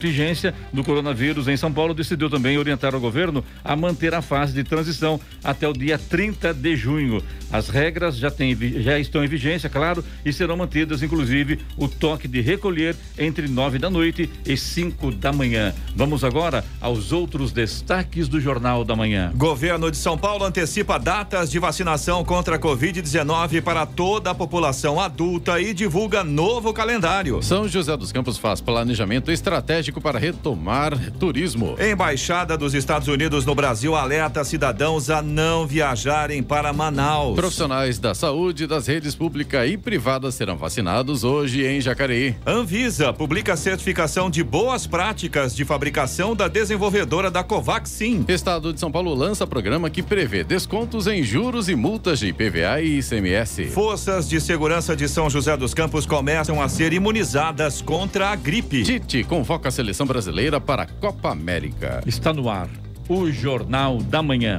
contingência do coronavírus em São Paulo decidiu também orientar o governo a manter a fase de transição até o dia 30 de junho. As regras já, tem, já estão em vigência, claro, e serão mantidas, inclusive, o toque de recolher entre nove da noite e cinco da manhã. Vamos agora aos outros destaques do Jornal da Manhã. Governo de São Paulo antecipa datas de vacinação contra a Covid-19 para toda a população adulta e divulga novo calendário. São José dos Campos faz planejamento estratégico estratégico para retomar turismo. Embaixada dos Estados Unidos no Brasil alerta cidadãos a não viajarem para Manaus. Profissionais da saúde das redes pública e privada serão vacinados hoje em Jacareí. Anvisa publica certificação de boas práticas de fabricação da desenvolvedora da Covaxin. Estado de São Paulo lança programa que prevê descontos em juros e multas de IPVA e ICMS. Forças de segurança de São José dos Campos começam a ser imunizadas contra a gripe. Tite convoca seleção brasileira para a Copa América. Está no ar o Jornal da Manhã.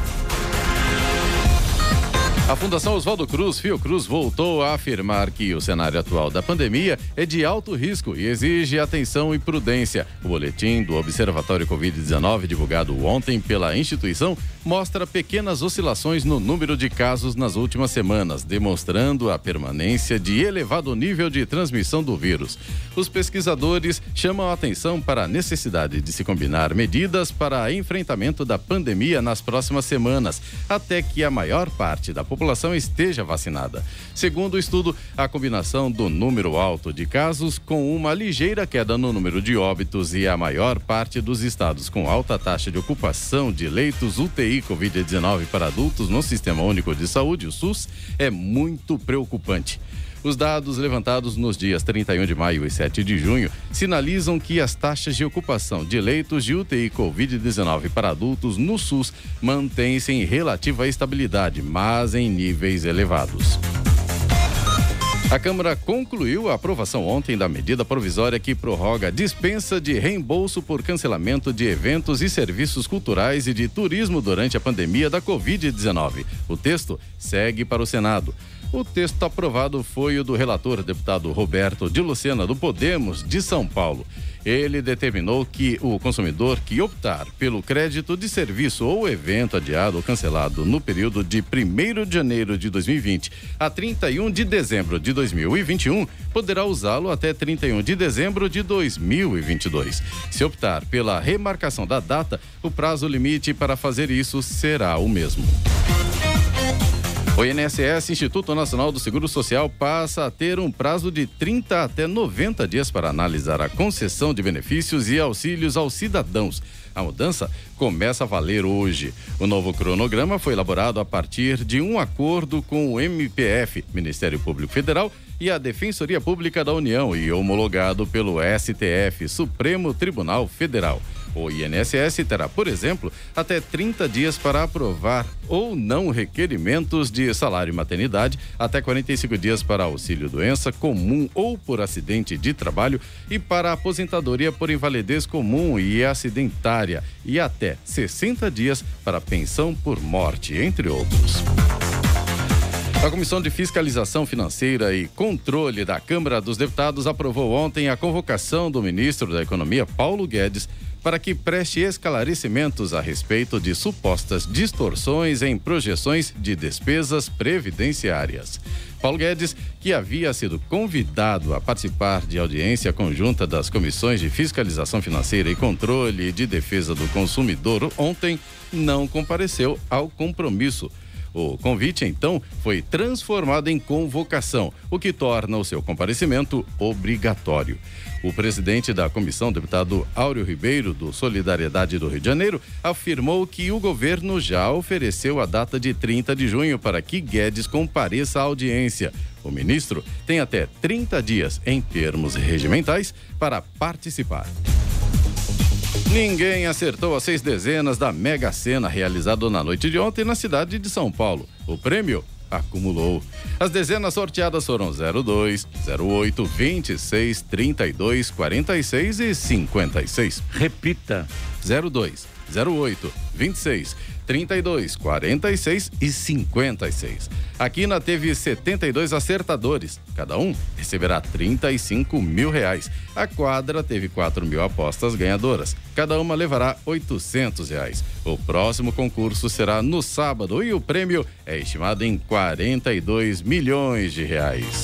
A Fundação Oswaldo Cruz, Fiocruz, voltou a afirmar que o cenário atual da pandemia é de alto risco e exige atenção e prudência. O boletim do Observatório Covid-19, divulgado ontem pela instituição, mostra pequenas oscilações no número de casos nas últimas semanas, demonstrando a permanência de elevado nível de transmissão do vírus. Os pesquisadores chamam a atenção para a necessidade de se combinar medidas para enfrentamento da pandemia nas próximas semanas, até que a maior parte da população esteja vacinada. Segundo o estudo, a combinação do número alto de casos com uma ligeira queda no número de óbitos e a maior parte dos estados com alta taxa de ocupação de leitos UTI Covid-19 para adultos no Sistema Único de Saúde, o SUS, é muito preocupante. Os dados levantados nos dias 31 de maio e 7 de junho sinalizam que as taxas de ocupação de leitos de UTI Covid-19 para adultos no SUS mantêm-se em relativa estabilidade, mas em níveis elevados. A Câmara concluiu a aprovação ontem da medida provisória que prorroga a dispensa de reembolso por cancelamento de eventos e serviços culturais e de turismo durante a pandemia da Covid-19. O texto segue para o Senado. O texto aprovado foi o do relator deputado Roberto de Lucena do Podemos de São Paulo. Ele determinou que o consumidor que optar pelo crédito de serviço ou evento adiado ou cancelado no período de 1 de janeiro de 2020 a 31 de dezembro de 2021 poderá usá-lo até 31 de dezembro de 2022. Se optar pela remarcação da data, o prazo limite para fazer isso será o mesmo. O INSS, Instituto Nacional do Seguro Social, passa a ter um prazo de 30 até 90 dias para analisar a concessão de benefícios e auxílios aos cidadãos. A mudança começa a valer hoje. O novo cronograma foi elaborado a partir de um acordo com o MPF, Ministério Público Federal, e a Defensoria Pública da União e homologado pelo STF, Supremo Tribunal Federal. O INSS terá, por exemplo, até 30 dias para aprovar ou não requerimentos de salário e maternidade, até 45 dias para auxílio doença comum ou por acidente de trabalho e para aposentadoria por invalidez comum e acidentária, e até 60 dias para pensão por morte, entre outros. A Comissão de Fiscalização Financeira e Controle da Câmara dos Deputados aprovou ontem a convocação do ministro da Economia, Paulo Guedes, para que preste esclarecimentos a respeito de supostas distorções em projeções de despesas previdenciárias. Paulo Guedes, que havia sido convidado a participar de audiência conjunta das comissões de fiscalização financeira e controle de defesa do consumidor ontem, não compareceu ao compromisso. O convite, então, foi transformado em convocação, o que torna o seu comparecimento obrigatório. O presidente da comissão, deputado Áureo Ribeiro, do Solidariedade do Rio de Janeiro, afirmou que o governo já ofereceu a data de 30 de junho para que Guedes compareça à audiência. O ministro tem até 30 dias, em termos regimentais, para participar. Ninguém acertou as seis dezenas da Mega Sena realizado na noite de ontem na cidade de São Paulo. O prêmio acumulou. As dezenas sorteadas foram 02, 08, 26, 32, 46 e 56. Repita. 02, 08, 26, 32, 46 e 56. A Quina teve 72 acertadores. Cada um receberá 35 mil reais. A quadra teve 4 mil apostas ganhadoras. Cada uma levará 800 reais. O próximo concurso será no sábado e o prêmio é estimado em 42 milhões de reais.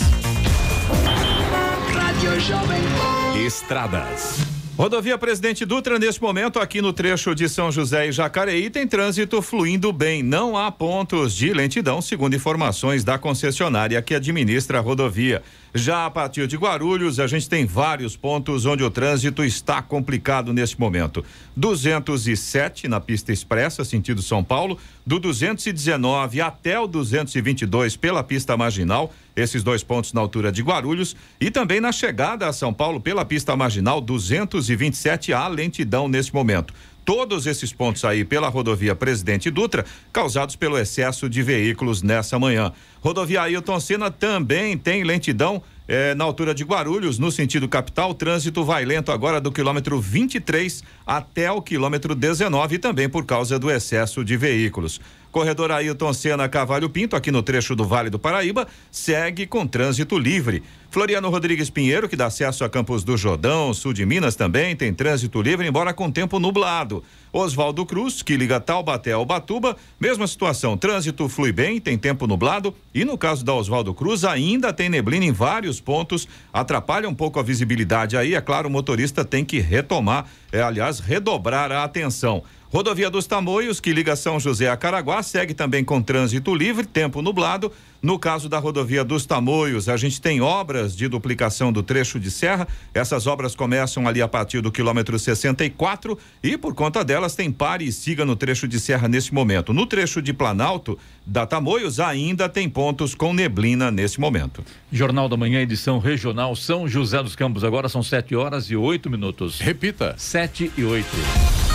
Estradas. Rodovia Presidente Dutra, neste momento, aqui no trecho de São José e Jacareí, tem trânsito fluindo bem. Não há pontos de lentidão, segundo informações da concessionária que administra a rodovia. Já a partir de Guarulhos, a gente tem vários pontos onde o trânsito está complicado neste momento. 207 na pista expressa, sentido São Paulo, do 219 até o 222 pela pista marginal esses dois pontos na altura de Guarulhos e também na chegada a São Paulo pela pista marginal 227 há lentidão nesse momento. Todos esses pontos aí pela rodovia Presidente Dutra, causados pelo excesso de veículos nessa manhã. Rodovia Ailton Senna também tem lentidão é, na altura de Guarulhos, no sentido capital, o trânsito vai lento agora do quilômetro 23 até o quilômetro 19, também por causa do excesso de veículos. Corredor Ailton Senna Cavalho Pinto, aqui no trecho do Vale do Paraíba, segue com trânsito livre. Floriano Rodrigues Pinheiro, que dá acesso a Campos do Jordão, sul de Minas também, tem trânsito livre, embora com tempo nublado. Oswaldo Cruz, que liga Taubaté ao Batuba, mesma situação, trânsito flui bem, tem tempo nublado e no caso da Oswaldo Cruz ainda tem neblina em vários pontos, atrapalha um pouco a visibilidade aí, é claro, o motorista tem que retomar, é, aliás, redobrar a atenção. Rodovia dos Tamoios, que liga São José a Caraguá, segue também com trânsito livre, tempo nublado. No caso da rodovia dos Tamoios, a gente tem obras de duplicação do trecho de serra. Essas obras começam ali a partir do quilômetro 64 e, por conta delas, tem pare e siga no trecho de serra nesse momento. No trecho de Planalto da Tamoios, ainda tem pontos com neblina nesse momento. Jornal da Manhã, edição regional São José dos Campos. Agora são 7 horas e 8 minutos. Repita: 7 e 8.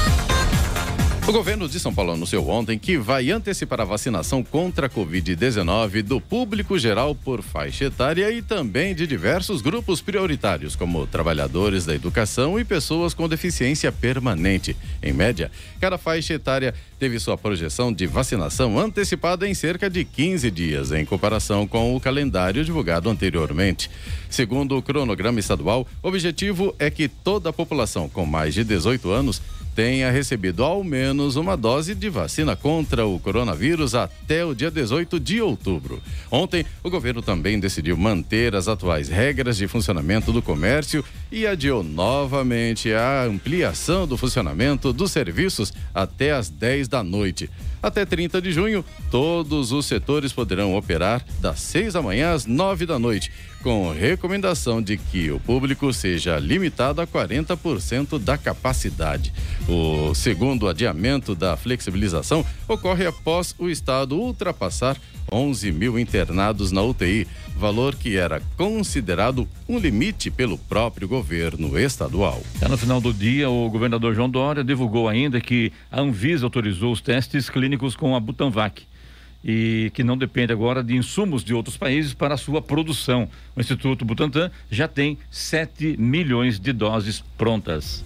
O governo de São Paulo anunciou ontem que vai antecipar a vacinação contra a Covid-19 do público geral por faixa etária e também de diversos grupos prioritários, como trabalhadores da educação e pessoas com deficiência permanente. Em média, cada faixa etária teve sua projeção de vacinação antecipada em cerca de 15 dias, em comparação com o calendário divulgado anteriormente. Segundo o cronograma estadual, o objetivo é que toda a população com mais de 18 anos tenha recebido ao menos uma dose de vacina contra o coronavírus até o dia 18 de outubro. Ontem, o governo também decidiu manter as atuais regras de funcionamento do comércio e adiou novamente a ampliação do funcionamento dos serviços até às 10 da noite. Até 30 de junho, todos os setores poderão operar das 6 da manhã às 9 da noite com recomendação de que o público seja limitado a 40% da capacidade. O segundo adiamento da flexibilização ocorre após o Estado ultrapassar 11 mil internados na UTI, valor que era considerado um limite pelo próprio governo estadual. No final do dia, o governador João Dória divulgou ainda que a Anvisa autorizou os testes clínicos com a Butanvac e que não depende agora de insumos de outros países para a sua produção. O Instituto Butantan já tem 7 milhões de doses prontas.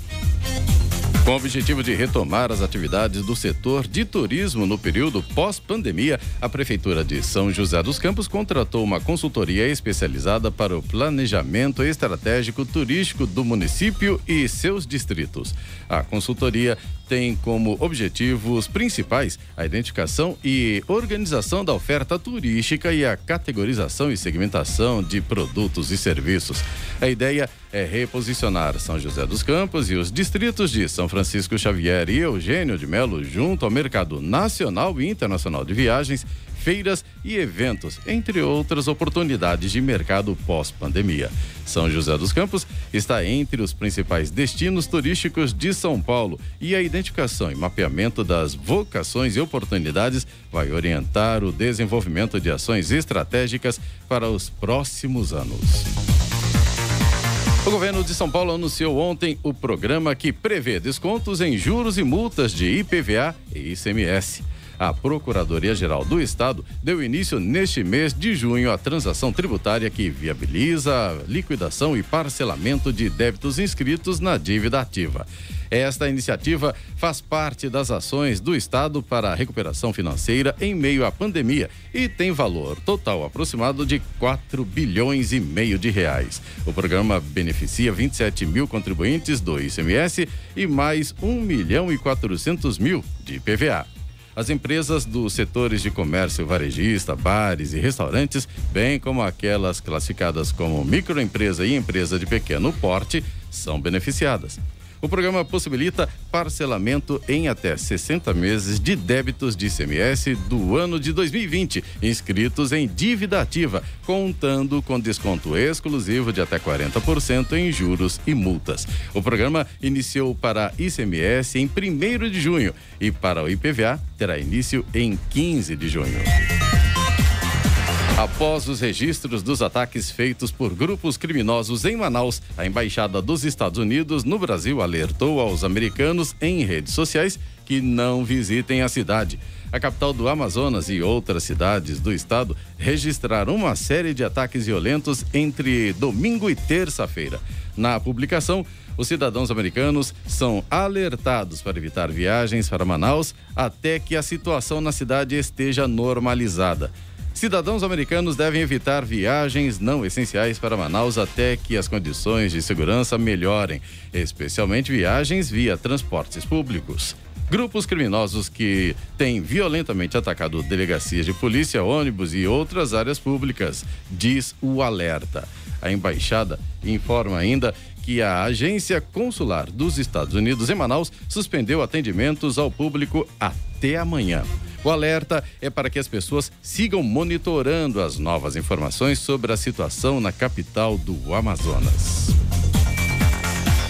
Com o objetivo de retomar as atividades do setor de turismo no período pós-pandemia, a Prefeitura de São José dos Campos contratou uma consultoria especializada para o planejamento estratégico turístico do município e seus distritos. A consultoria tem como objetivos principais a identificação e organização da oferta turística e a categorização e segmentação de produtos e serviços. A ideia é reposicionar São José dos Campos e os distritos de São Francisco Xavier e Eugênio de Melo junto ao mercado nacional e internacional de viagens feiras e eventos, entre outras oportunidades de mercado pós-pandemia. São José dos Campos está entre os principais destinos turísticos de São Paulo e a identificação e mapeamento das vocações e oportunidades vai orientar o desenvolvimento de ações estratégicas para os próximos anos. O governo de São Paulo anunciou ontem o programa que prevê descontos em juros e multas de IPVA e ICMS. A Procuradoria-Geral do Estado deu início neste mês de junho à transação tributária que viabiliza a liquidação e parcelamento de débitos inscritos na dívida ativa. Esta iniciativa faz parte das ações do Estado para a recuperação financeira em meio à pandemia e tem valor total aproximado de 4 bilhões e meio de reais. O programa beneficia 27 mil contribuintes do ICMS e mais 1 milhão e 400 mil de PVA. As empresas dos setores de comércio varejista, bares e restaurantes, bem como aquelas classificadas como microempresa e empresa de pequeno porte, são beneficiadas. O programa possibilita parcelamento em até 60 meses de débitos de ICMS do ano de 2020, inscritos em dívida ativa, contando com desconto exclusivo de até 40% em juros e multas. O programa iniciou para ICMS em 1 de junho e para o IPVA terá início em 15 de junho. Após os registros dos ataques feitos por grupos criminosos em Manaus, a Embaixada dos Estados Unidos no Brasil alertou aos americanos em redes sociais que não visitem a cidade. A capital do Amazonas e outras cidades do estado registraram uma série de ataques violentos entre domingo e terça-feira. Na publicação, os cidadãos americanos são alertados para evitar viagens para Manaus até que a situação na cidade esteja normalizada. Cidadãos americanos devem evitar viagens não essenciais para Manaus até que as condições de segurança melhorem, especialmente viagens via transportes públicos. Grupos criminosos que têm violentamente atacado delegacias de polícia, ônibus e outras áreas públicas, diz o alerta. A embaixada informa ainda que a agência consular dos Estados Unidos em Manaus suspendeu atendimentos ao público até amanhã. O alerta é para que as pessoas sigam monitorando as novas informações sobre a situação na capital do Amazonas.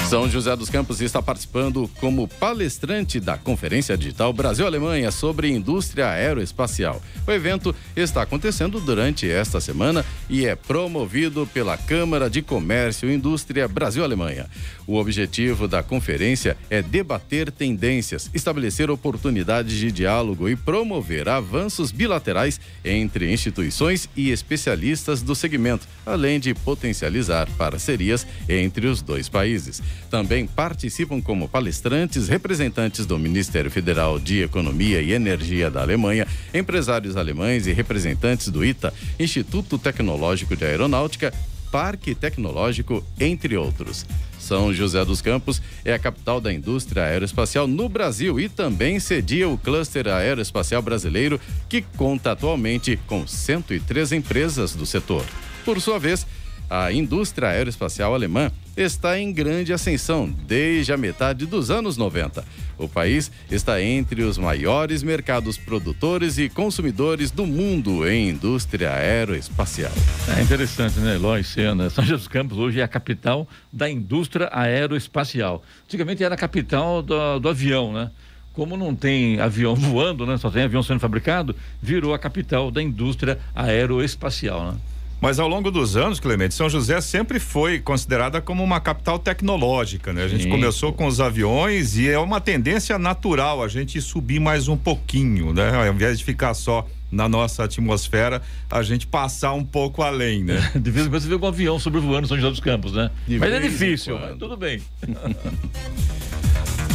São José dos Campos está participando como palestrante da Conferência Digital Brasil-Alemanha sobre indústria aeroespacial. O evento está acontecendo durante esta semana e é promovido pela Câmara de Comércio e Indústria Brasil-Alemanha. O objetivo da conferência é debater tendências, estabelecer oportunidades de diálogo e promover avanços bilaterais entre instituições e especialistas do segmento, além de potencializar parcerias entre os dois países. Também participam como palestrantes representantes do Ministério Federal de Economia e Energia da Alemanha, empresários alemães e representantes do ITA, Instituto Tecnológico de Aeronáutica, Parque Tecnológico, entre outros. São José dos Campos é a capital da indústria aeroespacial no Brasil e também cedia o cluster aeroespacial brasileiro, que conta atualmente com 103 empresas do setor. Por sua vez, a indústria aeroespacial alemã está em grande ascensão desde a metade dos anos 90. O país está entre os maiores mercados produtores e consumidores do mundo em indústria aeroespacial. É interessante, né, Eloy Sena? São José dos Campos hoje é a capital da indústria aeroespacial. Antigamente era a capital do, do avião, né? Como não tem avião voando, né? Só tem avião sendo fabricado, virou a capital da indústria aeroespacial, né? Mas ao longo dos anos, Clemente, São José sempre foi considerada como uma capital tecnológica, né? A gente Sim. começou com os aviões e é uma tendência natural a gente subir mais um pouquinho, né? Ao invés de ficar só na nossa atmosfera, a gente passar um pouco além, né? De vez em quando você vê um avião sobrevoando São José dos Campos, né? De mas é difícil, mas tudo bem.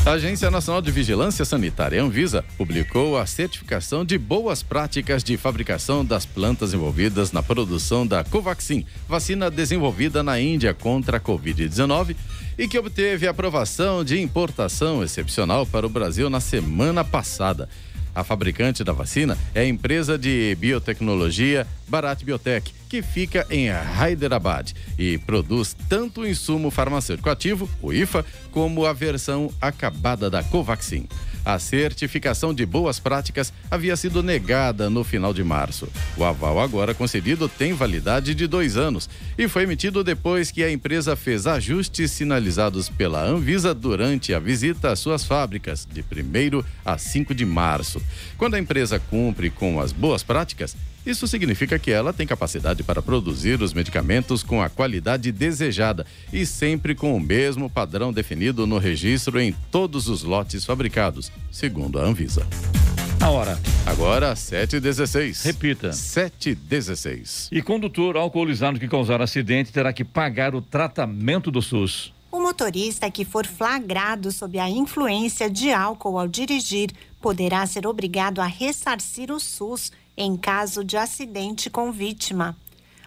A Agência Nacional de Vigilância Sanitária, Anvisa, publicou a certificação de boas práticas de fabricação das plantas envolvidas na produção da Covaxin, vacina desenvolvida na Índia contra a Covid-19 e que obteve aprovação de importação excepcional para o Brasil na semana passada. A fabricante da vacina é a empresa de biotecnologia Bharat Biotech, que fica em Hyderabad e produz tanto o insumo farmacêutico ativo, o IFA, como a versão acabada da Covaxin. A certificação de boas práticas havia sido negada no final de março. O aval agora concedido tem validade de dois anos e foi emitido depois que a empresa fez ajustes sinalizados pela Anvisa durante a visita às suas fábricas, de 1 a 5 de março. Quando a empresa cumpre com as boas práticas, isso significa que ela tem capacidade para produzir os medicamentos com a qualidade desejada e sempre com o mesmo padrão definido no registro em todos os lotes fabricados, segundo a Anvisa. A hora. Agora, 7h16. Repita. 7h16. E condutor alcoolizado que causar acidente terá que pagar o tratamento do SUS. O motorista que for flagrado sob a influência de álcool ao dirigir poderá ser obrigado a ressarcir o SUS em caso de acidente com vítima.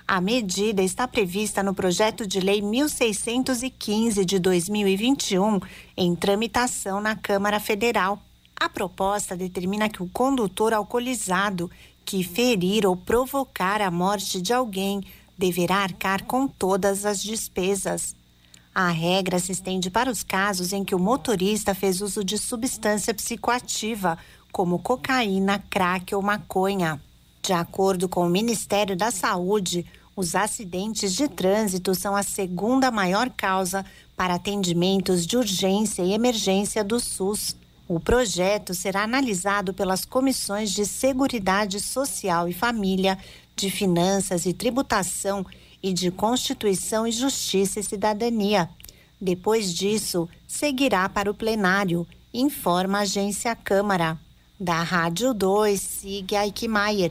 A medida está prevista no projeto de lei 1615 de 2021, em tramitação na Câmara Federal. A proposta determina que o condutor alcoolizado que ferir ou provocar a morte de alguém deverá arcar com todas as despesas. A regra se estende para os casos em que o motorista fez uso de substância psicoativa, como cocaína, crack ou maconha. De acordo com o Ministério da Saúde, os acidentes de trânsito são a segunda maior causa para atendimentos de urgência e emergência do SUS. O projeto será analisado pelas comissões de Seguridade Social e Família, de Finanças e Tributação e de Constituição e Justiça e Cidadania. Depois disso, seguirá para o plenário, informa a agência Câmara. Da Rádio 2, siga Aikmaier.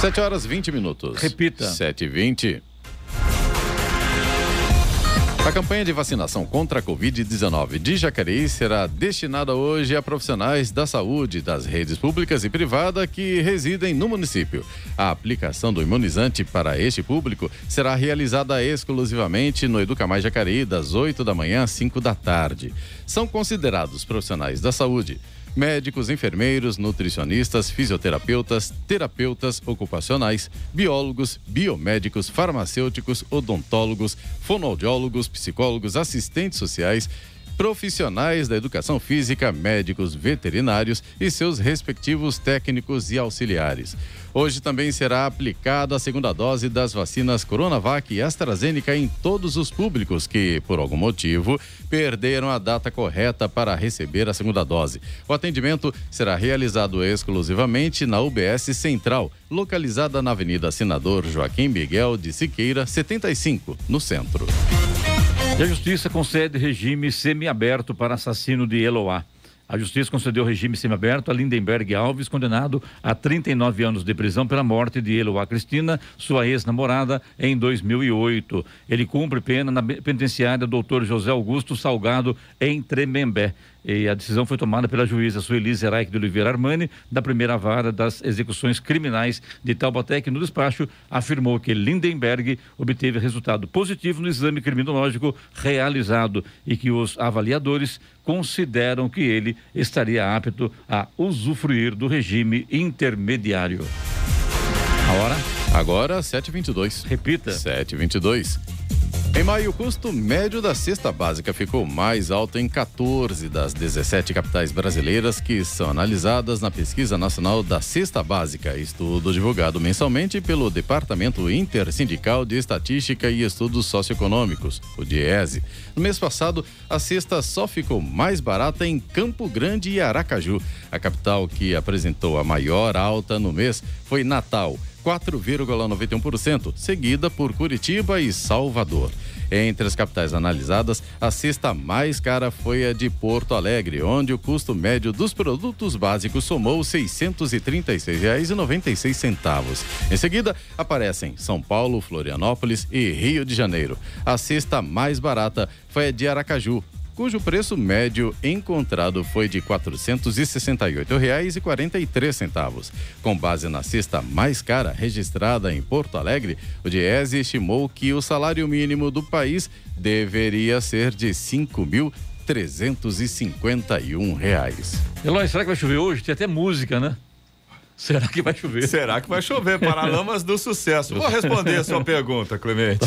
7 horas 20 minutos. Repita. 7 e 20. A campanha de vacinação contra a Covid-19 de Jacareí será destinada hoje a profissionais da saúde das redes públicas e privadas que residem no município. A aplicação do imunizante para este público será realizada exclusivamente no Educamais Jacareí, das 8 da manhã às 5 da tarde. São considerados profissionais da saúde médicos, enfermeiros, nutricionistas, fisioterapeutas, terapeutas ocupacionais, biólogos, biomédicos, farmacêuticos, odontólogos, fonoaudiólogos, psicólogos, assistentes sociais, profissionais da educação física, médicos, veterinários e seus respectivos técnicos e auxiliares. Hoje também será aplicada a segunda dose das vacinas Coronavac e AstraZeneca em todos os públicos que, por algum motivo, perderam a data correta para receber a segunda dose. O atendimento será realizado exclusivamente na UBS Central, localizada na Avenida Senador Joaquim Miguel de Siqueira, 75, no centro. E a Justiça concede regime semiaberto para assassino de Eloá. A Justiça concedeu regime semiaberto a Lindenberg Alves, condenado a 39 anos de prisão pela morte de Eloá Cristina, sua ex-namorada, em 2008. Ele cumpre pena na penitenciária Dr. José Augusto Salgado, em Tremembé. E a decisão foi tomada pela juíza Sueli Zeraik de Oliveira Armani, da primeira vara das execuções criminais de Taubaté, que no despacho afirmou que Lindenberg obteve resultado positivo no exame criminológico realizado e que os avaliadores consideram que ele estaria apto a usufruir do regime intermediário. A hora? Agora, 7h22. Repita. 7h22. Em maio, o custo médio da cesta básica ficou mais alto em 14 das 17 capitais brasileiras que são analisadas na Pesquisa Nacional da Cesta Básica, estudo divulgado mensalmente pelo Departamento Intersindical de Estatística e Estudos Socioeconômicos, o DIESE. No mês passado, a cesta só ficou mais barata em Campo Grande e Aracaju. A capital que apresentou a maior alta no mês foi Natal 4,91%, seguida por Curitiba e Salvador. Entre as capitais analisadas, a cesta mais cara foi a de Porto Alegre, onde o custo médio dos produtos básicos somou R$ 636,96. Em seguida, aparecem São Paulo, Florianópolis e Rio de Janeiro. A cesta mais barata foi a de Aracaju, cujo preço médio encontrado foi de R$ 468,43. Com base na cesta mais cara registrada em Porto Alegre, o Diese estimou que o salário mínimo do país deveria ser de 5.351 reais. Eloy, será que vai chover hoje? Tem até música, né? Será que vai chover? Será que vai chover? Paralamas do sucesso. Vou responder a sua pergunta, Clemente.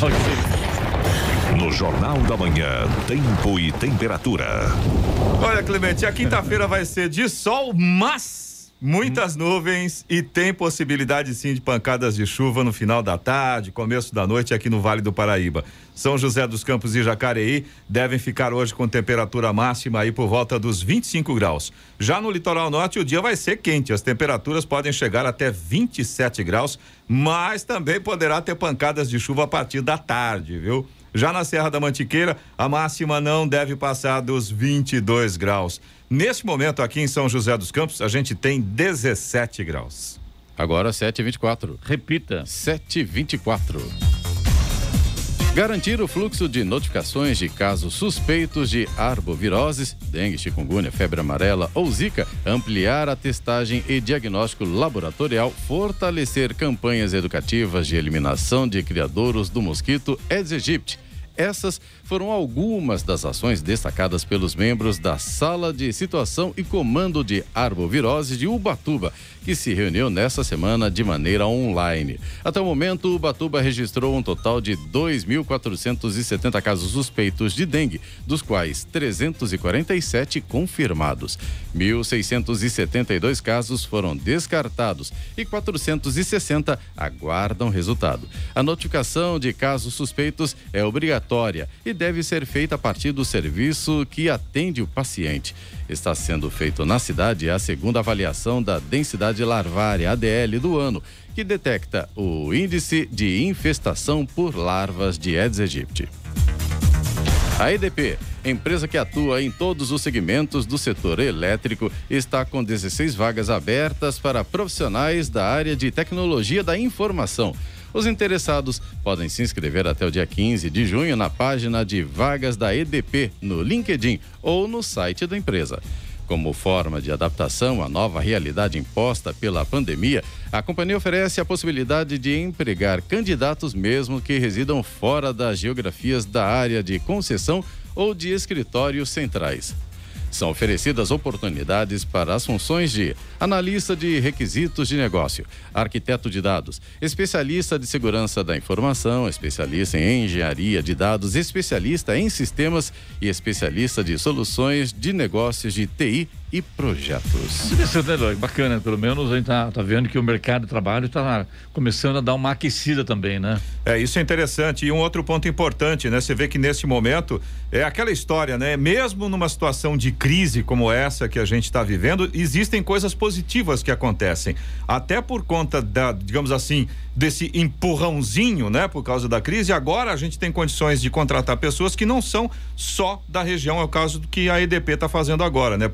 No Jornal da Manhã, tempo e temperatura. Olha, Clemente, a quinta-feira vai ser de sol, mas Muitas nuvens e tem possibilidade sim de pancadas de chuva no final da tarde, começo da noite aqui no Vale do Paraíba. São José dos Campos e Jacareí devem ficar hoje com temperatura máxima aí por volta dos 25 graus. Já no litoral norte o dia vai ser quente, as temperaturas podem chegar até 27 graus, mas também poderá ter pancadas de chuva a partir da tarde, viu? Já na Serra da Mantiqueira, a máxima não deve passar dos 22 graus. Neste momento, aqui em São José dos Campos, a gente tem 17 graus. Agora 7h24. Repita. 7h24. Garantir o fluxo de notificações de casos suspeitos de arboviroses, dengue, chikungunya, febre amarela ou zika, ampliar a testagem e diagnóstico laboratorial, fortalecer campanhas educativas de eliminação de criadouros do mosquito Aedes aegypti. Essas foram algumas das ações destacadas pelos membros da Sala de Situação e Comando de Arbovirose de Ubatuba, que se reuniu nesta semana de maneira online. Até o momento, Ubatuba registrou um total de 2.470 casos suspeitos de dengue, dos quais 347 confirmados. 1.672 casos foram descartados e 460 aguardam resultado. A notificação de casos suspeitos é obrigatória e deve ser feita a partir do serviço que atende o paciente. Está sendo feito na cidade a segunda avaliação da densidade larvária ADL do ano, que detecta o índice de infestação por larvas de Aedes aegypti. A EDP, empresa que atua em todos os segmentos do setor elétrico, está com 16 vagas abertas para profissionais da área de tecnologia da informação. Os interessados podem se inscrever até o dia 15 de junho na página de vagas da EDP no LinkedIn ou no site da empresa. Como forma de adaptação à nova realidade imposta pela pandemia, a companhia oferece a possibilidade de empregar candidatos mesmo que residam fora das geografias da área de concessão ou de escritórios centrais. São oferecidas oportunidades para as funções de analista de requisitos de negócio, arquiteto de dados, especialista de segurança da informação, especialista em engenharia de dados, especialista em sistemas e especialista de soluções de negócios de TI e projetos. Eloy? Bacana, pelo menos a gente tá, tá vendo que o mercado de trabalho está começando a dar uma aquecida também, né? É, isso é interessante. E um outro ponto importante, né? Você vê que nesse momento é aquela história, né? Mesmo numa situação de crise como essa que a gente está vivendo, existem coisas positivas que acontecem. Até por conta da, digamos assim, desse empurrãozinho, né, por causa da crise. Agora a gente tem condições de contratar pessoas que não são só da região, é o caso do que a EDP está fazendo agora, né?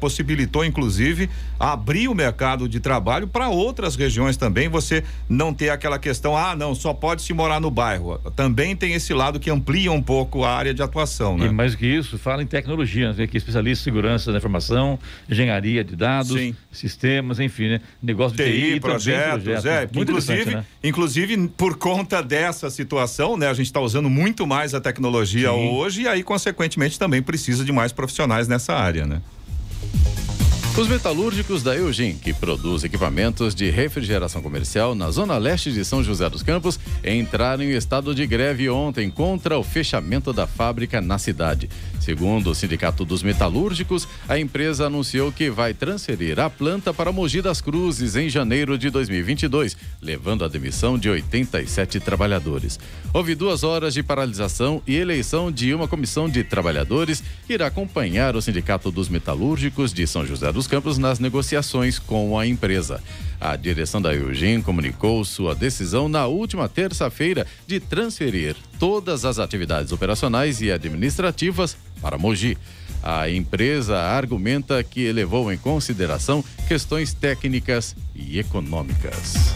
Possibilitou inclusive abrir o mercado de trabalho para outras regiões também. Você não ter aquela questão, ah, não, só pode se morar no bairro. Também tem esse lado que amplia um pouco a área de atuação, né? E mais do que isso, fala em tecnologia, né? que especialista em segurança da informação, engenharia de dados, Sim. sistemas, enfim, né? Negócio de TI, TI projetos, projetos, é, inclusive, né? inclusive inclusive por conta dessa situação, né, a gente está usando muito mais a tecnologia Sim. hoje e aí consequentemente também precisa de mais profissionais nessa área, né? Os metalúrgicos da Eugin, que produz equipamentos de refrigeração comercial na zona leste de São José dos Campos, entraram em estado de greve ontem contra o fechamento da fábrica na cidade. Segundo o Sindicato dos Metalúrgicos, a empresa anunciou que vai transferir a planta para Mogi das Cruzes em janeiro de 2022, levando à demissão de 87 trabalhadores. Houve duas horas de paralisação e eleição de uma comissão de trabalhadores que irá acompanhar o Sindicato dos Metalúrgicos de São José dos Campos nas negociações com a empresa. A direção da Eugene comunicou sua decisão na última terça-feira de transferir todas as atividades operacionais e administrativas para Mogi. A empresa argumenta que levou em consideração questões técnicas e econômicas.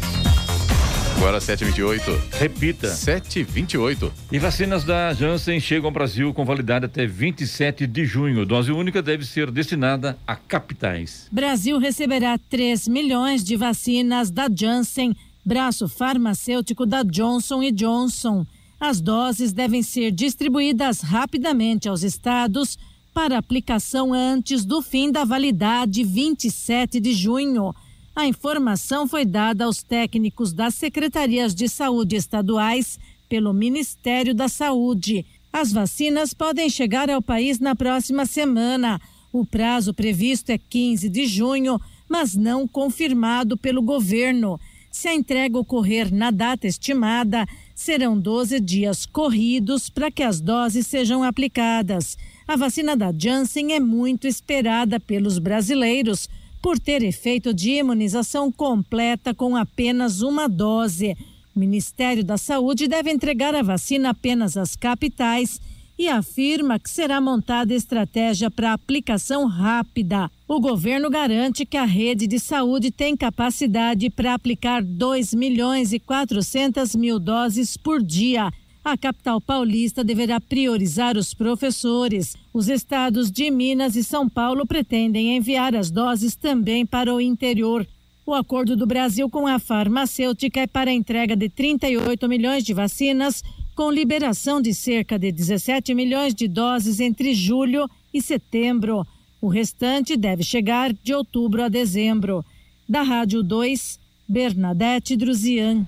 Agora 7h28. Repita. 7h28. E vacinas da Janssen chegam ao Brasil com validade até 27 de junho. Dose única deve ser destinada a capitais. Brasil receberá 3 milhões de vacinas da Janssen, braço farmacêutico da Johnson Johnson. As doses devem ser distribuídas rapidamente aos estados para aplicação antes do fim da validade 27 de junho. A informação foi dada aos técnicos das secretarias de saúde estaduais pelo Ministério da Saúde. As vacinas podem chegar ao país na próxima semana. O prazo previsto é 15 de junho, mas não confirmado pelo governo. Se a entrega ocorrer na data estimada, serão 12 dias corridos para que as doses sejam aplicadas. A vacina da Janssen é muito esperada pelos brasileiros por ter efeito de imunização completa com apenas uma dose. O Ministério da Saúde deve entregar a vacina apenas às capitais e afirma que será montada estratégia para aplicação rápida. O governo garante que a rede de saúde tem capacidade para aplicar 2 milhões e 400 mil doses por dia a capital paulista deverá priorizar os professores. Os estados de Minas e São Paulo pretendem enviar as doses também para o interior. O acordo do Brasil com a farmacêutica é para a entrega de 38 milhões de vacinas, com liberação de cerca de 17 milhões de doses entre julho e setembro. O restante deve chegar de outubro a dezembro. Da Rádio 2, Bernadette Druzian.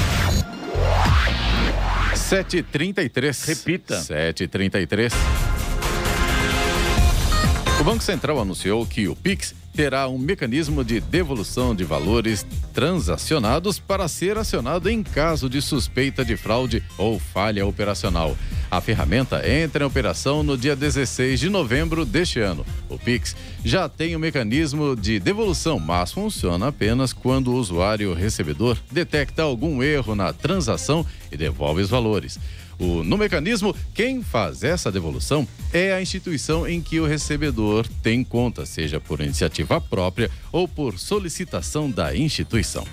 7h33. Repita. 7h33. O Banco Central anunciou que o Pix terá um mecanismo de devolução de valores transacionados para ser acionado em caso de suspeita de fraude ou falha operacional. A ferramenta entra em operação no dia 16 de novembro deste ano. O Pix já tem o um mecanismo de devolução, mas funciona apenas quando o usuário recebedor detecta algum erro na transação e devolve os valores. O, no mecanismo, quem faz essa devolução é a instituição em que o recebedor tem conta, seja por iniciativa própria ou por solicitação da instituição.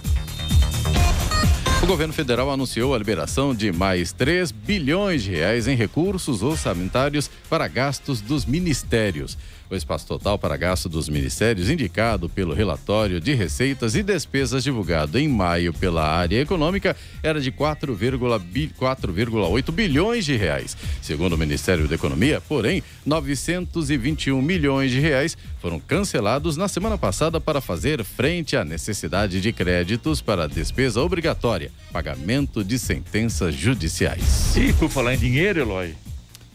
O governo federal anunciou a liberação de mais 3 bilhões de reais em recursos orçamentários para gastos dos ministérios. O espaço total para gasto dos ministérios, indicado pelo relatório de receitas e despesas divulgado em maio pela área econômica, era de 4,8 bilhões de reais. Segundo o Ministério da Economia, porém, 921 milhões de reais foram cancelados na semana passada para fazer frente à necessidade de créditos para despesa obrigatória, pagamento de sentenças judiciais. E por falar em dinheiro, Eloy,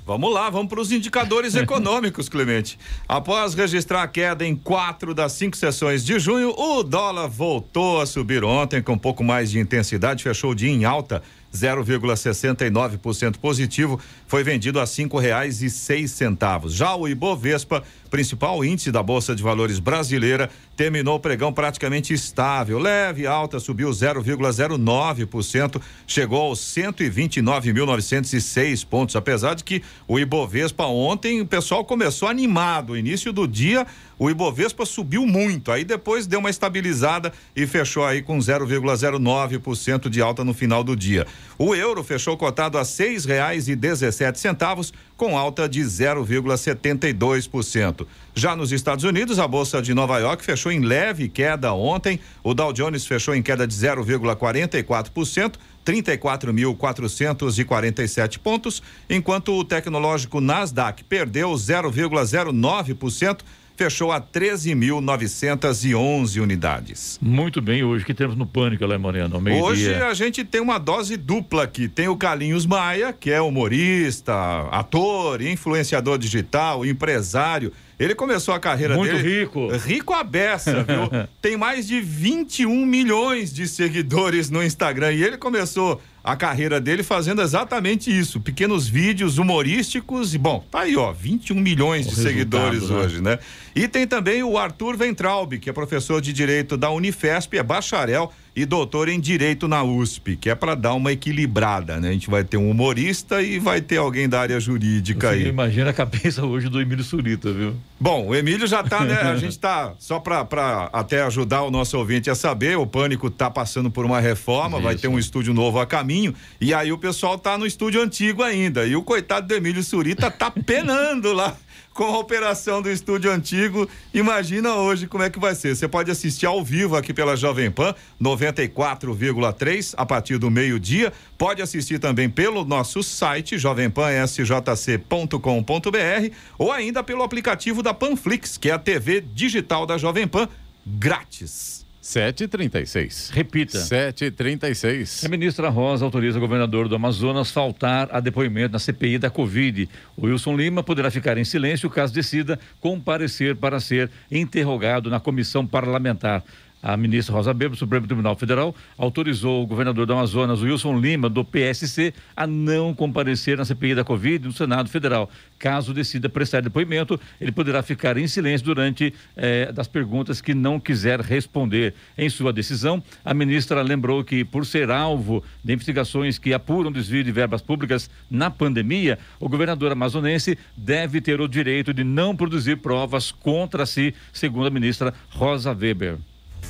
Vamos lá, vamos para os indicadores econômicos, Clemente. Após registrar a queda em quatro das cinco sessões de junho, o dólar voltou a subir ontem com um pouco mais de intensidade, fechou o dia em alta 0,69% positivo, foi vendido a cinco reais e seis centavos. Já o Ibovespa, principal índice da Bolsa de Valores brasileira, terminou o pregão praticamente estável, leve alta, subiu 0,09%, chegou aos 129.906 pontos, apesar de que o Ibovespa ontem o pessoal começou animado, início do dia o Ibovespa subiu muito, aí depois deu uma estabilizada e fechou aí com 0,09% de alta no final do dia. O euro fechou cotado a seis reais e dezessete centavos, com alta de 0,72%. Já nos Estados Unidos, a bolsa de Nova York fechou em leve queda ontem. O Dow Jones fechou em queda de 0,44%. 34.447 pontos, enquanto o tecnológico Nasdaq perdeu 0,09% fechou a 13.911 unidades. Muito bem, hoje que temos no Pânico, Alain Moreno, meio Hoje dia. a gente tem uma dose dupla aqui. Tem o Carlinhos Maia, que é humorista, ator, influenciador digital, empresário Ele começou a carreira Muito dele. rico. Rico a beça, viu? Tem mais de 21 milhões de seguidores no Instagram. E ele começou a carreira dele fazendo exatamente isso. Pequenos vídeos humorísticos. E, bom, tá aí, ó, 21 milhões O de seguidores né? hoje, né? E tem também o Arthur Ventralbe, que é professor de Direito da Unifesp, é bacharel e doutor em Direito na USP, que é para dar uma equilibrada, né? A gente vai ter um humorista e vai ter alguém da área jurídica Você aí. imagina a cabeça hoje do Emílio Surita, viu? Bom, o Emílio já tá, né? A gente tá, só pra, pra até ajudar o nosso ouvinte a saber, o Pânico tá passando por uma reforma, vai Isso. ter um estúdio novo a caminho, e aí o pessoal tá no estúdio antigo ainda, e o coitado do Emílio Surita tá penando lá com a operação do estúdio antigo. Imagina hoje como é que vai ser. Você pode assistir ao vivo aqui pela Jovem Pan 94,3 a partir do meio-dia. Pode assistir também pelo nosso site jovempan.sjc.com.br ou ainda pelo aplicativo da Panflix, que é a TV digital da Jovem Pan, grátis. 7h36. Repita. 7h36. A ministra Rosa autoriza o governador do Amazonas faltar a depoimento na CPI da Covid. O Wilson Lima poderá ficar em silêncio caso decida comparecer para ser interrogado na comissão parlamentar. A ministra Rosa do Supremo Tribunal Federal, autorizou o governador do Amazonas, Wilson Lima, do PSC, a não comparecer na CPI da Covid no Senado Federal. Caso decida prestar depoimento, ele poderá ficar em silêncio durante eh, das perguntas que não quiser responder. Em sua decisão, a ministra lembrou que, por ser alvo de investigações que apuram desvio de verbas públicas na pandemia, o governador amazonense deve ter o direito de não produzir provas contra si, segundo a ministra Rosa Weber.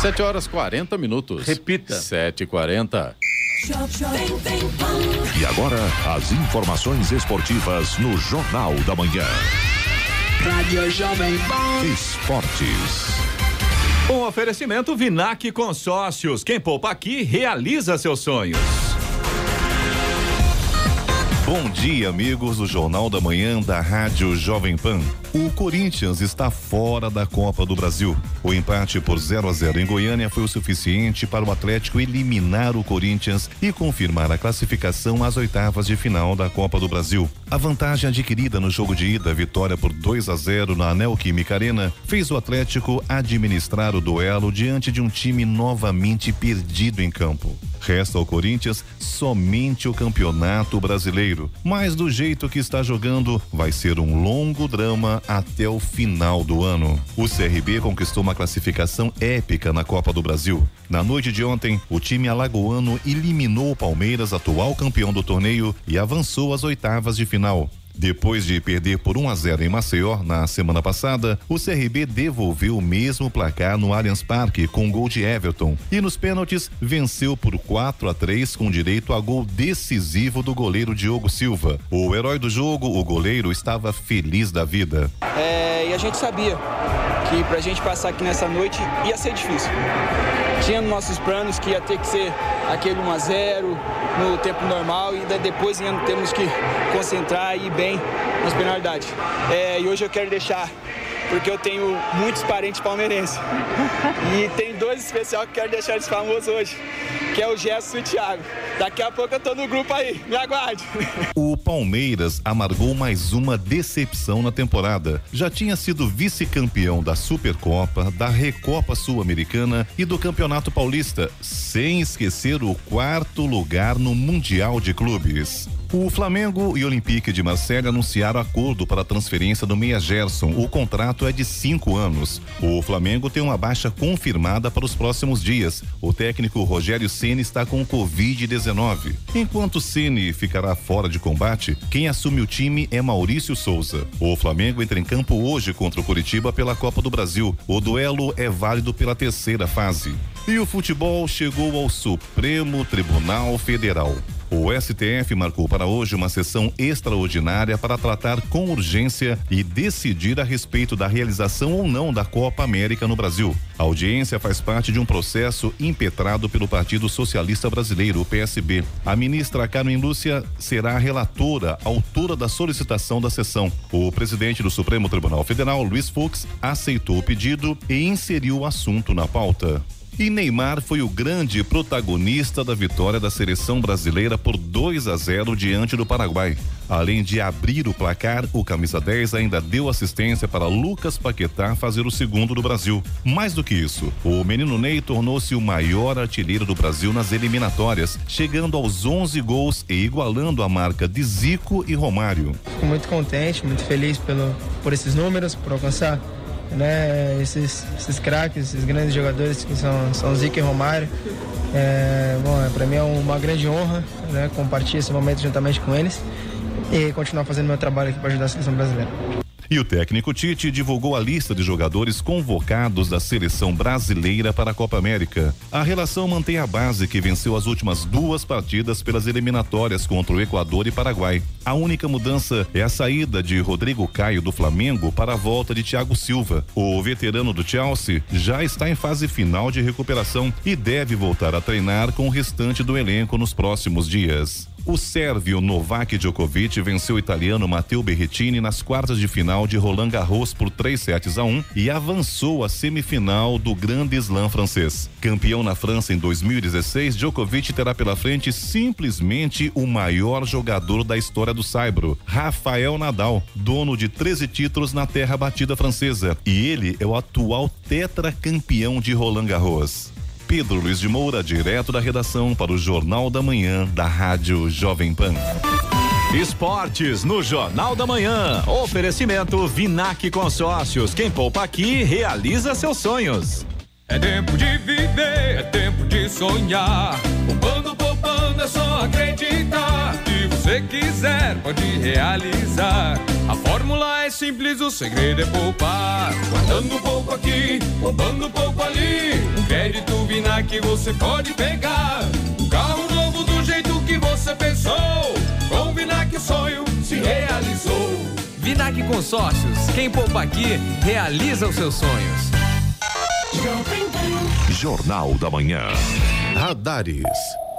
7 horas 40 minutos. Repita. 7h40. E agora, as informações esportivas no Jornal da Manhã. Rádio Jovem Pan. Esportes. Um oferecimento Vinac Consórcios. Quem poupa aqui realiza seus sonhos. Bom dia, amigos do Jornal da Manhã da Rádio Jovem Pan. O Corinthians está fora da Copa do Brasil. O empate por 0 a 0 em Goiânia foi o suficiente para o Atlético eliminar o Corinthians e confirmar a classificação às oitavas de final da Copa do Brasil. A vantagem adquirida no jogo de ida, vitória por 2 a 0 na Neoquímica Arena, fez o Atlético administrar o duelo diante de um time novamente perdido em campo. Resta ao Corinthians somente o Campeonato Brasileiro, mas do jeito que está jogando, vai ser um longo drama até o final do ano. O CRB conquistou uma classificação épica na Copa do Brasil. Na noite de ontem, o time alagoano eliminou o Palmeiras, atual campeão do torneio, e avançou às oitavas de final. Depois de perder por 1 a 0 em Maceió na semana passada, o CRB devolveu o mesmo placar no Allianz Parque com gol de Everton e nos pênaltis venceu por 4 a 3 com direito a gol decisivo do goleiro Diogo Silva. O herói do jogo, o goleiro, estava feliz da vida. É, e a gente sabia que pra gente passar aqui nessa noite ia ser difícil. Tinha nos nossos planos que ia ter que ser aquele 1 a 0 no tempo normal e depois ainda temos que concentrar e ir bem nas penalidades. É, e hoje eu quero deixar, porque eu tenho muitos parentes palmeirenses. E tem dois especial que quero deixar eles famosos hoje, que é o Gerson e o Thiago. Daqui a pouco eu tô no grupo aí, me aguarde. O Palmeiras amargou mais uma decepção na temporada. Já tinha sido vice-campeão da Supercopa, da Recopa Sul-Americana e do Campeonato Paulista, sem esquecer o quarto lugar no Mundial de Clubes. O Flamengo e Olympique de Marseille anunciaram acordo para a transferência do Meia Gerson. O contrato é de cinco anos. O Flamengo tem uma baixa confirmada para os próximos dias. O técnico Rogério Ceni está com Covid-19. Enquanto Ceni ficará fora de combate, quem assume o time é Maurício Souza. O Flamengo entra em campo hoje contra o Curitiba pela Copa do Brasil. O duelo é válido pela terceira fase. E o futebol chegou ao Supremo Tribunal Federal. O STF marcou para hoje uma sessão extraordinária para tratar com urgência e decidir a respeito da realização ou não da Copa América no Brasil. A audiência faz parte de um processo impetrado pelo Partido Socialista Brasileiro, o PSB. A ministra Carmen Lúcia será a relatora, autora da solicitação da sessão. O presidente do Supremo Tribunal Federal, Luiz Fux, aceitou o pedido e inseriu o assunto na pauta. E Neymar foi o grande protagonista da vitória da seleção brasileira por 2 a 0 diante do Paraguai. Além de abrir o placar, o camisa 10 ainda deu assistência para Lucas Paquetá fazer o segundo do Brasil. Mais do que isso, o menino Ney tornou-se o maior artilheiro do Brasil nas eliminatórias, chegando aos 11 gols e igualando a marca de Zico e Romário. Fico muito contente, muito feliz pelo, por esses números, por alcançar né, esses, esses craques, esses grandes jogadores que são, são Zico e Romário. É, bom, é, para mim é uma grande honra né, compartilhar esse momento juntamente com eles e continuar fazendo meu trabalho aqui para ajudar a seleção brasileira. E o técnico Tite divulgou a lista de jogadores convocados da seleção brasileira para a Copa América. A relação mantém a base que venceu as últimas duas partidas pelas eliminatórias contra o Equador e Paraguai. A única mudança é a saída de Rodrigo Caio do Flamengo para a volta de Thiago Silva. O veterano do Chelsea já está em fase final de recuperação e deve voltar a treinar com o restante do elenco nos próximos dias. O sérvio Novak Djokovic venceu o italiano Matteo Berrettini nas quartas de final de Roland Garros por 3 sets a 1 e avançou à semifinal do Grande Slam francês. Campeão na França em 2016, Djokovic terá pela frente simplesmente o maior jogador da história do saibro, Rafael Nadal, dono de 13 títulos na terra batida francesa. E ele é o atual tetracampeão de Roland Garros. Pedro Luiz de Moura, direto da redação para o Jornal da Manhã da Rádio Jovem Pan. Esportes no Jornal da Manhã. Oferecimento Vinac Consórcios. Quem poupa aqui realiza seus sonhos. É tempo de viver, é tempo de sonhar. Poupando, poupando, é só acreditar. Se você quiser, pode realizar. A fórmula é simples, o segredo é poupar. Guardando um pouco aqui, poupando um pouco ali. Um crédito Vinac você pode pegar. Um carro novo do jeito que você pensou. Com o Vinac o sonho se realizou. Vinac Consórcios, quem poupa aqui, realiza os seus sonhos. Jornal da Manhã. Radares.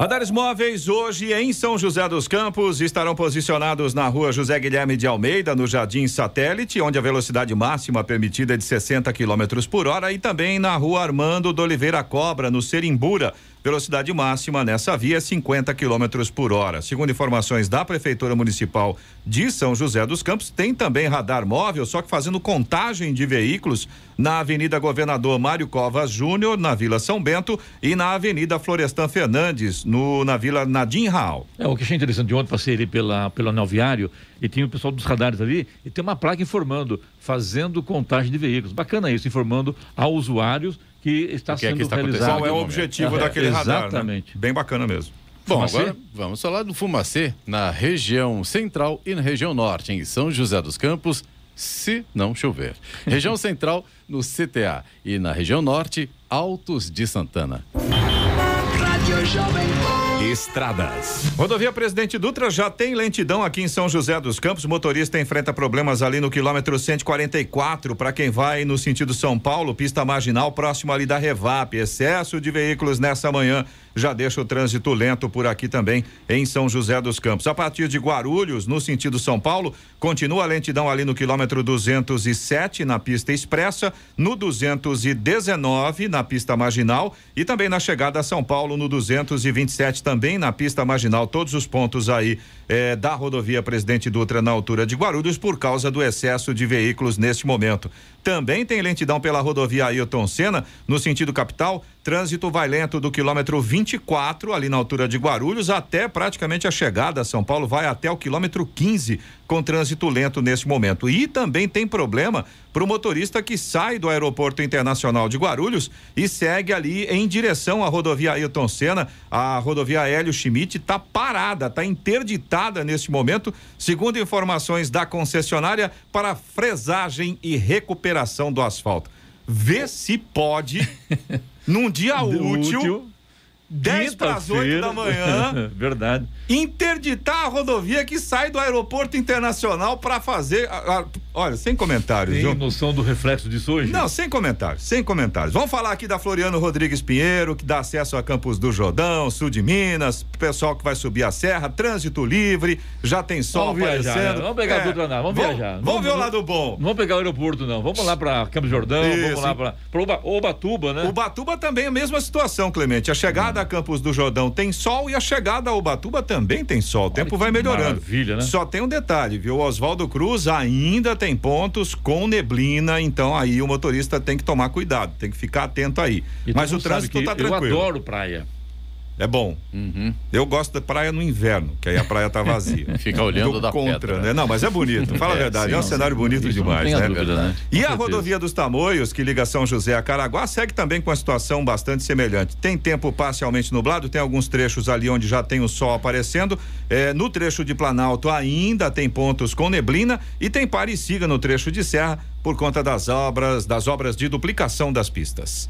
Radares móveis hoje em São José dos Campos estarão posicionados na rua José Guilherme de Almeida, no Jardim Satélite, onde a velocidade máxima permitida é de 60 km por hora, e também na rua Armando do Oliveira Cobra, no Serimbura. Velocidade máxima nessa via é 50 km por hora. Segundo informações da Prefeitura Municipal de São José dos Campos, tem também radar móvel, só que fazendo contagem de veículos na Avenida Governador Mário Covas Júnior, na Vila São Bento, e na Avenida Florestan Fernandes, no, na Vila Nadim Raul. É, o que achei interessante de ontem, passei ali pela, pelo anel viário e tinha o pessoal dos radares ali e tem uma placa informando, fazendo contagem de veículos. Bacana isso, informando ao usuários que está que é sendo que está realizado. Qual é o objetivo É, daquele radar? né? Exatamente. Bem bacana mesmo. Bom, Fumacê? agora vamos falar do Fumacê na região central e na região norte, em São José dos Campos, se não chover. Região central no CTA e na região norte, Altos de Santana. Estradas. Rodovia Presidente Dutra já tem lentidão aqui em São José dos Campos. Motorista enfrenta problemas ali no quilômetro 144 para quem vai no sentido São Paulo, pista marginal próximo ali da Revap. Excesso de veículos nessa manhã já deixa o trânsito lento por aqui também em São José dos Campos. A partir de Guarulhos, no sentido São Paulo, continua a lentidão ali no quilômetro 207 na pista expressa, no 219 na pista marginal e também na chegada a São Paulo no 227 também na pista marginal. Todos os pontos aí eh, da rodovia Presidente Dutra na altura de Guarulhos por causa do excesso de veículos neste momento. Também tem lentidão pela rodovia Ailton Senna, no sentido capital. Trânsito vai lento do quilômetro 24, ali na altura de Guarulhos, até praticamente a chegada a São Paulo, vai até o quilômetro 15, com trânsito lento neste momento. E também tem problema para o motorista que sai do Aeroporto Internacional de Guarulhos e segue ali em direção à rodovia Ailton Senna. A rodovia Hélio Schmidt está parada, está interditada neste momento, segundo informações da concessionária, para fresagem e recuperação do asfalto. Vê se pode, num dia útil, Útil. 10 para as 8 da manhã. Verdade. Interditar a rodovia que sai do aeroporto internacional para fazer. a- a- olha, sem comentários, Tem viu? noção do reflexo disso hoje? Não, sem comentários, sem comentários. Vamos falar aqui da Floriano Rodrigues Pinheiro, que dá acesso a Campos do Jordão, sul de Minas, pessoal que vai subir a serra, trânsito livre, já tem sol Vamos viajar, aparecendo. né? Vamos pegar É, a Dutra, não. Vamos, viajar. Vamos ver o lado bom. Não vamos pegar o aeroporto, não. Vamos lá para Campos Jordão, Isso. vamos lá para Uba, Ubatuba, né? Ubatuba também é a mesma situação, Clemente. A chegada a Campos do Jordão tem sol e a chegada a Ubatuba também tem sol. O tempo vai melhorando. maravilha, né? Só tem um detalhe, viu? O Oswaldo Cruz ainda tem pontos com neblina, então aí o motorista tem que tomar cuidado, tem que ficar atento aí. E Mas o trânsito tá tranquilo. Eu adoro praia. É bom. Eu gosto da praia no inverno, que aí a praia tá vazia. Fica olhando Tô da contra, pedra. né? Não, mas é bonito. Fala a É, verdade, sim, é um sim. cenário bonito Isso não demais, né? dúvida, né? E a rodovia dos Tamoios, que liga São José a Caraguá, segue também com a situação bastante semelhante. Tem tempo parcialmente nublado, tem alguns trechos ali onde já tem o sol aparecendo. É, no trecho de Planalto ainda tem pontos com neblina e tem pare e siga no trecho de serra por conta das obras, das obras de duplicação das pistas.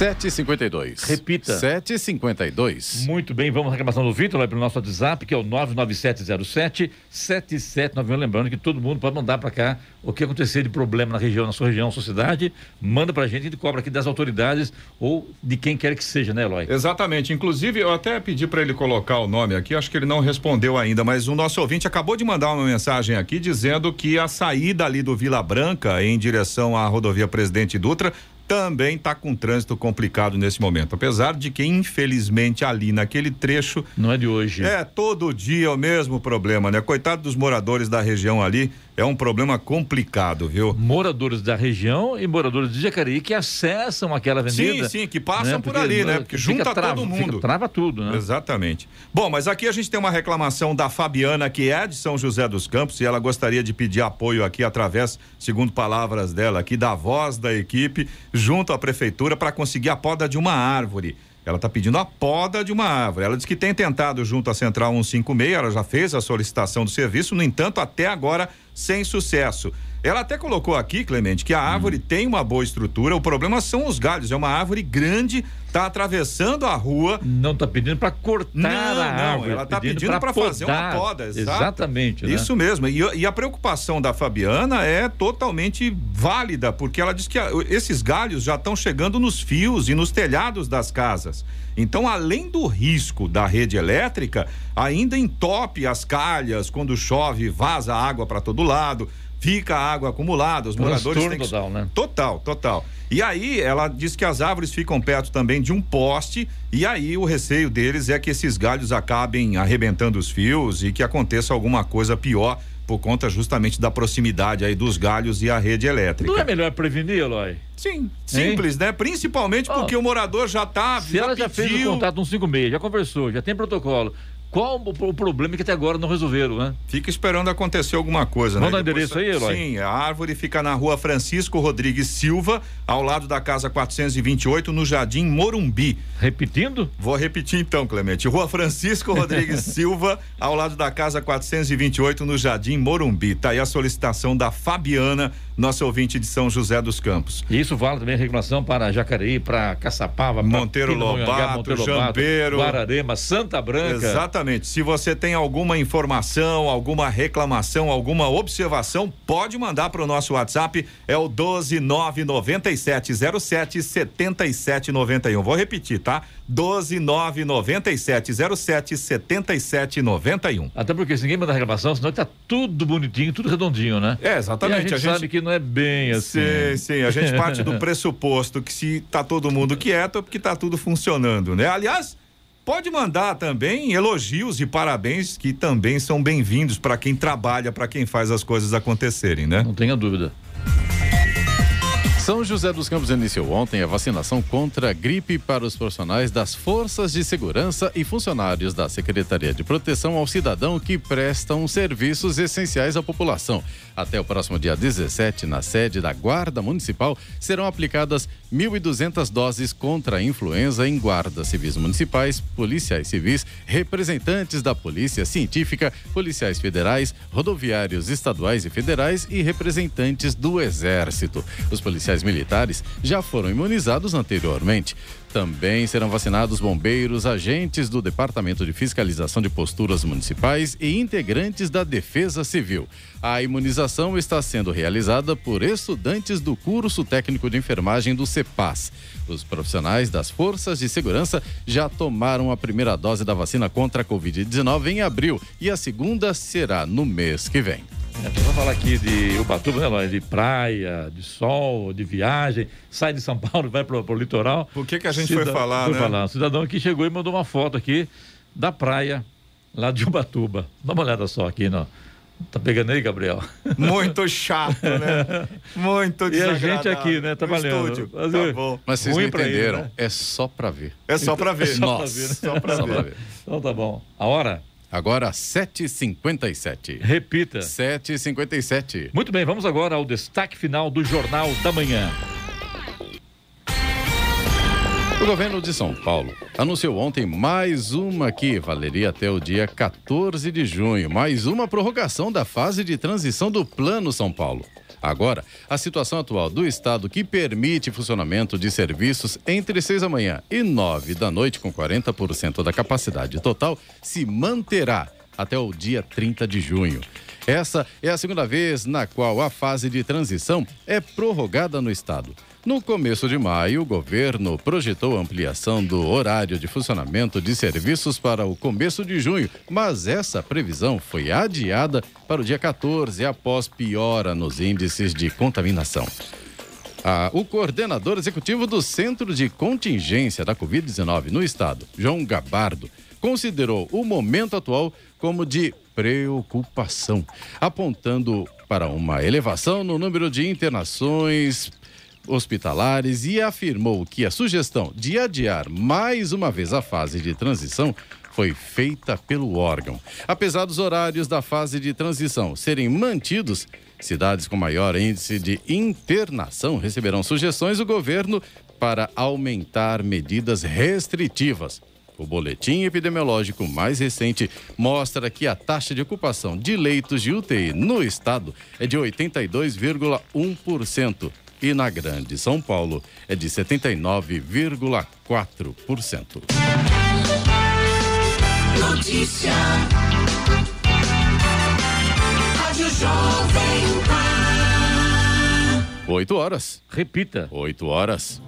7h52. Repita. 7h52. Muito bem, vamos à reclamação do Vitor, vai para o nosso WhatsApp, que é o 99707-7791. Lembrando que todo mundo pode mandar para cá o que acontecer de problema na região, na sua região, na sua cidade. Manda para a gente, a gente cobra aqui das autoridades ou de quem quer que seja, né, Eloy? Exatamente. Inclusive, eu até pedi para ele colocar o nome aqui, acho que ele não respondeu ainda, mas o nosso ouvinte acabou de mandar uma mensagem aqui dizendo que a saída ali do Vila Branca em direção à rodovia Presidente Dutra também está com trânsito complicado nesse momento. Apesar de que, infelizmente, ali naquele trecho. Não é de hoje. É, todo dia o mesmo problema, né? Coitado dos moradores da região ali, é um problema complicado, viu? Moradores da região e moradores de Jacareí que acessam aquela avenida. Sim, sim, que passam né? por Porque, ali, né? Porque fica junta trava- todo fica- mundo. trava tudo, né? Exatamente. Bom, mas aqui a gente tem uma reclamação da Fabiana, que é de São José dos Campos, e ela gostaria de pedir apoio aqui através, segundo palavras dela aqui, da voz da equipe, junto à prefeitura, para conseguir a poda de uma árvore. Ela está pedindo a poda de uma árvore. Ela diz que tem tentado junto à Central 156, ela já fez a solicitação do serviço, no entanto, até agora sem sucesso. Ela até colocou aqui, Clemente, que a árvore Hum. tem uma boa estrutura, o problema são os galhos. É uma árvore grande, está atravessando a rua. Não está pedindo para cortar Não, a não, árvore. ela está pedindo pedindo para fazer uma poda. exato. Exatamente. né? Isso mesmo. E, e a preocupação da Fabiana é totalmente válida, porque ela diz que a- esses galhos já estão chegando nos fios e nos telhados das casas. Então, além do risco da rede elétrica, ainda entope as calhas quando chove, vaza água para todo lado, fica água acumulada, os moradores têm que total, né? Total, total. E aí ela diz que as árvores ficam perto também de um poste e aí o receio deles é que esses galhos acabem arrebentando os fios e que aconteça alguma coisa pior por conta justamente da proximidade aí dos galhos e a rede elétrica. Não é melhor prevenir, Eloy? Sim, simples, né? Principalmente porque o morador já tá Se ela já fez o contato no 56, já conversou, já tem protocolo. Qual o, o problema que até agora não resolveram, né? Fica esperando acontecer alguma coisa, Vamos né? dar Depois- endereço aí, Eloy? Sim, a árvore fica na rua Francisco Rodrigues Silva, ao lado da casa 428, no Jardim Morumbi. Repetindo? Vou repetir então, Clemente. Rua Francisco Rodrigues Silva, ao lado da casa 428, no Jardim Morumbi. Tá aí a solicitação da Fabiana, nossa ouvinte de São José dos Campos. E isso vale também a reclamação para Jacareí, para Caçapava, pra Monteiro Lobato, Monteiro Lobato, Jambeiro. Guararema, Santa Branca. Exatamente. Se você tem alguma informação, alguma reclamação, alguma observação, pode mandar para o nosso WhatsApp. É o 1299707 7791. Vou repetir, tá? 1299707 7791. Até porque se ninguém manda reclamação, senão tá tudo bonitinho, tudo redondinho, né? É, exatamente. E a gente, sabe que não é bem assim. Sim, sim. A gente parte do pressuposto que se tá todo mundo quieto é porque tá tudo funcionando, né? Aliás, pode mandar também elogios e parabéns que também são bem-vindos para quem trabalha, para quem faz as coisas acontecerem, né? Não tenha dúvida. São José dos Campos iniciou ontem a vacinação contra a gripe para os profissionais das forças de segurança e funcionários da Secretaria de Proteção ao Cidadão que prestam serviços essenciais à população. Até o próximo dia 17, na sede da Guarda Municipal, serão aplicadas 1.200 doses contra a influenza em guardas civis municipais, policiais civis, representantes da Polícia Científica, policiais federais, rodoviários estaduais e federais e representantes do Exército. Os policiais militares já foram imunizados anteriormente. Também serão vacinados bombeiros, agentes do Departamento de Fiscalização de Posturas Municipais e integrantes da Defesa Civil. A imunização está sendo realizada por estudantes do curso técnico de enfermagem do CEPAS. Os profissionais das forças de segurança já tomaram a primeira dose da vacina contra a Covid-19 em abril e a segunda será no mês que vem. É, vamos falar aqui de Ubatuba, né, Lóis? De praia, de sol, de viagem. Sai de São Paulo, vai pro, pro litoral. Por que, que a gente foi falar, foi né? falar. Um cidadão aqui chegou e mandou uma foto aqui da praia lá de Ubatuba. Dá uma olhada só aqui, não. Tá pegando aí, Gabriel? Muito chato, né? Muito E a desagradável. gente aqui, né, trabalhando. No estúdio. Mas, Tá bom. Mas vocês não pra ele, entenderam, né? é só pra ver. É só pra ver. É só pra Nossa, ver, né? Só pra Só ver. pra ver. Então tá bom. A hora? Agora 7h57. Repita. 7h57. Muito bem, vamos agora ao destaque final do Jornal da Manhã. O governo de São Paulo anunciou ontem mais uma que valeria até o dia 14 de junho, mais uma prorrogação da fase de transição do Plano São Paulo. Agora, a situação atual do estado que permite funcionamento de serviços entre 6 da manhã e 9 da noite, com 40% da capacidade total, se manterá até o dia 30 de junho. Essa é a segunda vez na qual a fase de transição é prorrogada no estado. No começo de maio, o governo projetou a ampliação do horário de funcionamento de serviços para o começo de junho, mas essa previsão foi adiada para o dia 14, após piora nos índices de contaminação. Ah, o coordenador executivo do Centro de Contingência da Covid-19 no estado, João Gabardo, considerou o momento atual como de preocupação, apontando para uma elevação no número de internações hospitalares e afirmou que a sugestão de adiar mais uma vez a fase de transição foi feita pelo órgão. Apesar dos horários da fase de transição serem mantidos, cidades com maior índice de internação receberão sugestões do governo para aumentar medidas restritivas. O boletim epidemiológico mais recente mostra que a taxa de ocupação de leitos de UTI no estado é de 82,1% e na Grande São Paulo é de 79,4%. Notícia. Rádio Jovem Pan. 8 horas. Repita. 8 horas.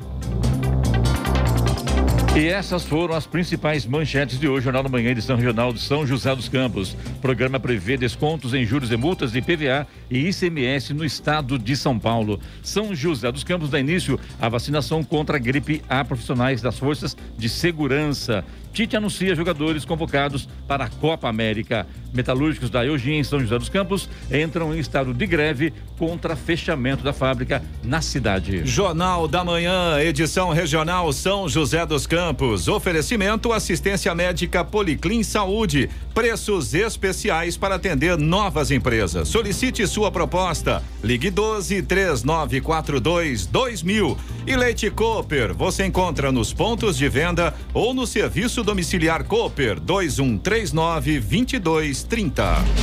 E essas foram as principais manchetes de hoje, Jornal da Manhã, edição regional de São José dos Campos. O programa prevê descontos em juros e multas de PVA e ICMS no estado de São Paulo. São José dos Campos dá início à vacinação contra a gripe a profissionais das forças de segurança. Tite anuncia jogadores convocados para a Copa América. Metalúrgicos da Eugênia em São José dos Campos entram em estado de greve contra fechamento da fábrica na cidade. Jornal da Manhã, edição regional São José dos Campos. Oferecimento assistência médica Policlin Saúde. Preços especiais para atender novas empresas. Solicite sua proposta. Ligue 12 3942 2000. E Leite Cooper, você encontra nos pontos de venda ou no serviço domiciliar Cooper 2139 2230.